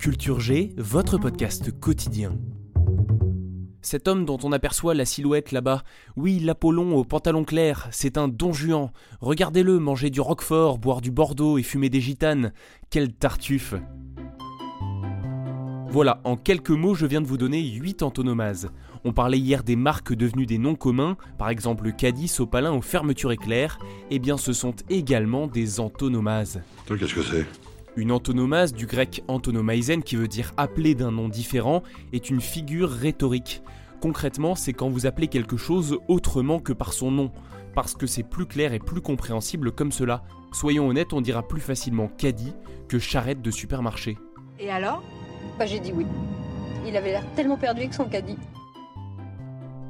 Culture G, votre podcast quotidien. Cet homme dont on aperçoit la silhouette là-bas, oui, l'Apollon au pantalon clair, c'est un don Juan. Regardez-le manger du roquefort, boire du bordeaux et fumer des gitanes. Quelle tartuffe Voilà, en quelques mots, je viens de vous donner 8 antonomases. On parlait hier des marques devenues des noms communs, par exemple le caddie, sopalin ou fermeture éclair. Eh bien, ce sont également des antonomases. Qu'est-ce que c'est? Une antonomase, du grec antonomaizen qui veut dire appeler d'un nom différent, est une figure rhétorique. Concrètement, c'est quand vous appelez quelque chose autrement que par son nom, parce que c'est plus clair et plus compréhensible comme cela. Soyons honnêtes, on dira plus facilement caddie que charrette de supermarché. Et alors? Bah j'ai dit oui. Il avait l'air tellement perdu avec son caddie.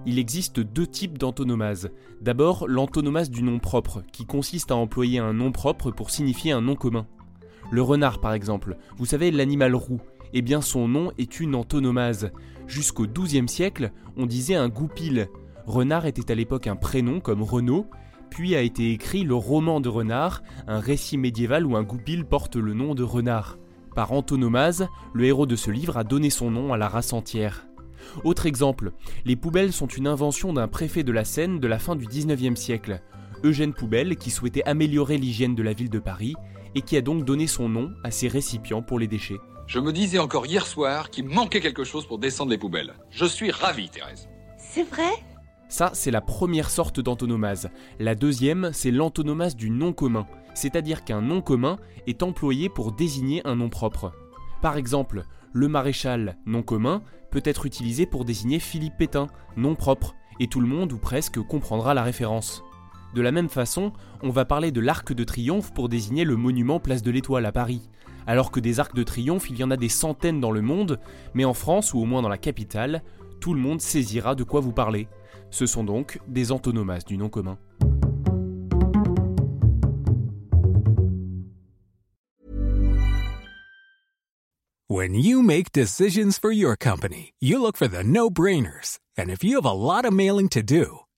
Il existe deux types d'antonomase. D'abord, l'antonomase du nom propre, qui consiste à employer un nom propre pour signifier un nom commun. Le renard par exemple, vous savez l'animal roux, eh bien son nom est une antonomase. Jusqu'au XIIe siècle, on disait un goupil. Renard était à l'époque un prénom comme Renaud, puis a été écrit le roman de Renard, un récit médiéval où un goupil porte le nom de renard. Par antonomase, le héros de ce livre a donné son nom à la race entière. Autre exemple, les poubelles sont une invention d'un préfet de la Seine de la fin du XIXe siècle, Eugène Poubelle, qui souhaitait améliorer l'hygiène de la ville de Paris et qui a donc donné son nom à ces récipients pour les déchets. Je me disais encore hier soir qu'il manquait quelque chose pour descendre les poubelles. Je suis ravi, Thérèse. C'est vrai? Ça, c'est la première sorte d'antonomase. La deuxième, c'est l'antonomase du nom commun, c'est-à-dire qu'un nom commun est employé pour désigner un nom propre. Par exemple, le maréchal, nom commun, peut être utilisé pour désigner Philippe Pétain, nom propre, et tout le monde ou presque comprendra la référence. De la même façon, on va parler de l'arc de triomphe pour désigner le monument Place de l'Étoile à Paris. Alors que des arcs de triomphe, il y en a des centaines dans le monde, mais en France, ou au moins dans la capitale, tout le monde saisira de quoi vous parlez. Ce sont donc des antonomases du nom commun. When you make decisions for your company, you look for the no-brainers. And if you have a lot of mailing to do,